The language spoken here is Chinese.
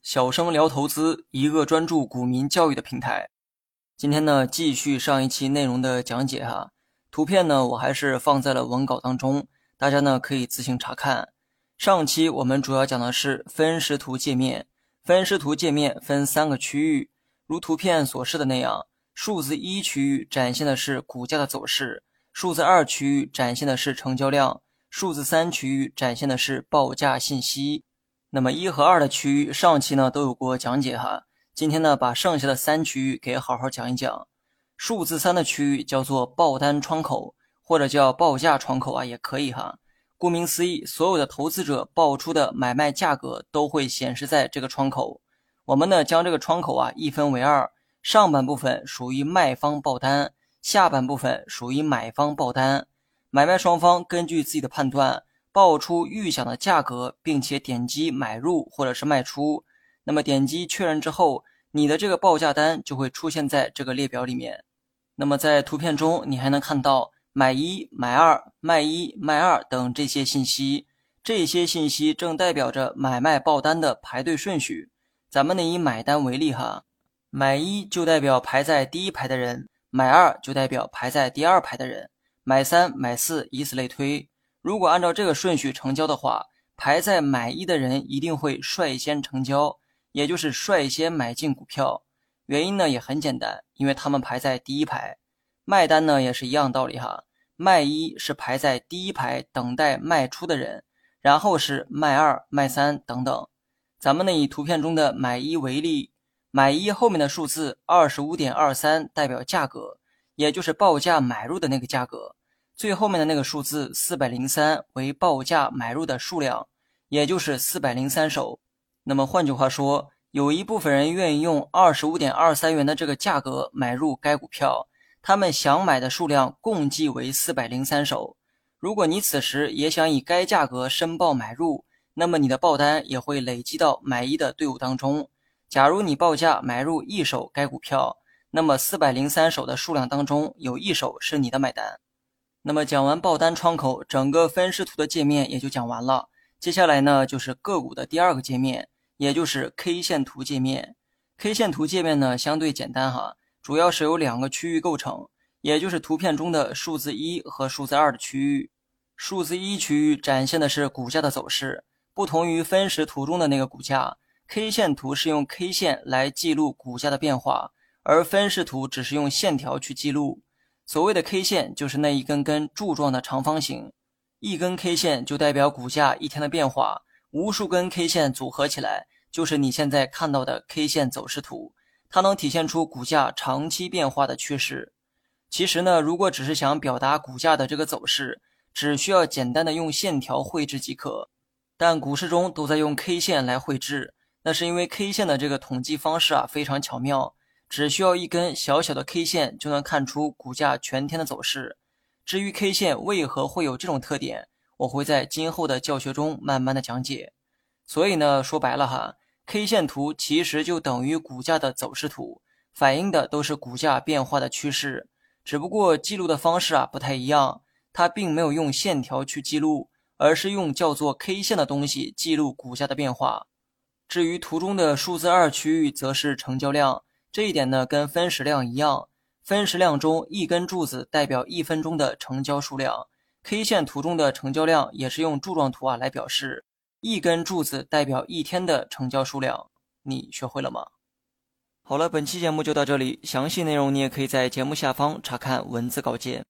小生聊投资，一个专注股民教育的平台。今天呢，继续上一期内容的讲解哈。图片呢，我还是放在了文稿当中，大家呢可以自行查看。上期我们主要讲的是分时图界面，分时图界面分三个区域，如图片所示的那样，数字一区域展现的是股价的走势，数字二区域展现的是成交量，数字三区域展现的是报价信息。那么一和二的区域，上期呢都有过讲解哈。今天呢，把剩下的三区域给好好讲一讲。数字三的区域叫做报单窗口，或者叫报价窗口啊，也可以哈。顾名思义，所有的投资者报出的买卖价格都会显示在这个窗口。我们呢，将这个窗口啊一分为二，上半部分属于卖方报单，下半部分属于买方报单。买卖双方根据自己的判断。报出预想的价格，并且点击买入或者是卖出。那么点击确认之后，你的这个报价单就会出现在这个列表里面。那么在图片中，你还能看到买一、买二、卖一、卖二等这些信息。这些信息正代表着买卖报单的排队顺序。咱们呢以买单为例哈，买一就代表排在第一排的人，买二就代表排在第二排的人，买三、买四，以此类推。如果按照这个顺序成交的话，排在买一的人一定会率先成交，也就是率先买进股票。原因呢也很简单，因为他们排在第一排。卖单呢也是一样道理哈，卖一是排在第一排等待卖出的人，然后是卖二、卖三等等。咱们呢以图片中的买一为例，买一后面的数字二十五点二三代表价格，也就是报价买入的那个价格。最后面的那个数字四百零三为报价买入的数量，也就是四百零三手。那么换句话说，有一部分人愿意用二十五点二三元的这个价格买入该股票，他们想买的数量共计为四百零三手。如果你此时也想以该价格申报买入，那么你的报单也会累积到买一的队伍当中。假如你报价买入一手该股票，那么四百零三手的数量当中有一手是你的买单。那么讲完报单窗口，整个分时图的界面也就讲完了。接下来呢，就是个股的第二个界面，也就是 K 线图界面。K 线图界面呢相对简单哈，主要是由两个区域构成，也就是图片中的数字一和数字二的区域。数字一区域展现的是股价的走势，不同于分时图中的那个股价，K 线图是用 K 线来记录股价的变化，而分时图只是用线条去记录。所谓的 K 线就是那一根根柱状的长方形，一根 K 线就代表股价一天的变化，无数根 K 线组合起来就是你现在看到的 K 线走势图，它能体现出股价长期变化的趋势。其实呢，如果只是想表达股价的这个走势，只需要简单的用线条绘制即可。但股市中都在用 K 线来绘制，那是因为 K 线的这个统计方式啊非常巧妙。只需要一根小小的 K 线就能看出股价全天的走势。至于 K 线为何会有这种特点，我会在今后的教学中慢慢的讲解。所以呢，说白了哈，K 线图其实就等于股价的走势图，反映的都是股价变化的趋势，只不过记录的方式啊不太一样。它并没有用线条去记录，而是用叫做 K 线的东西记录股价的变化。至于图中的数字二区域，则是成交量。这一点呢，跟分时量一样，分时量中一根柱子代表一分钟的成交数量，K 线图中的成交量也是用柱状图啊来表示，一根柱子代表一天的成交数量。你学会了吗？好了，本期节目就到这里，详细内容你也可以在节目下方查看文字稿件。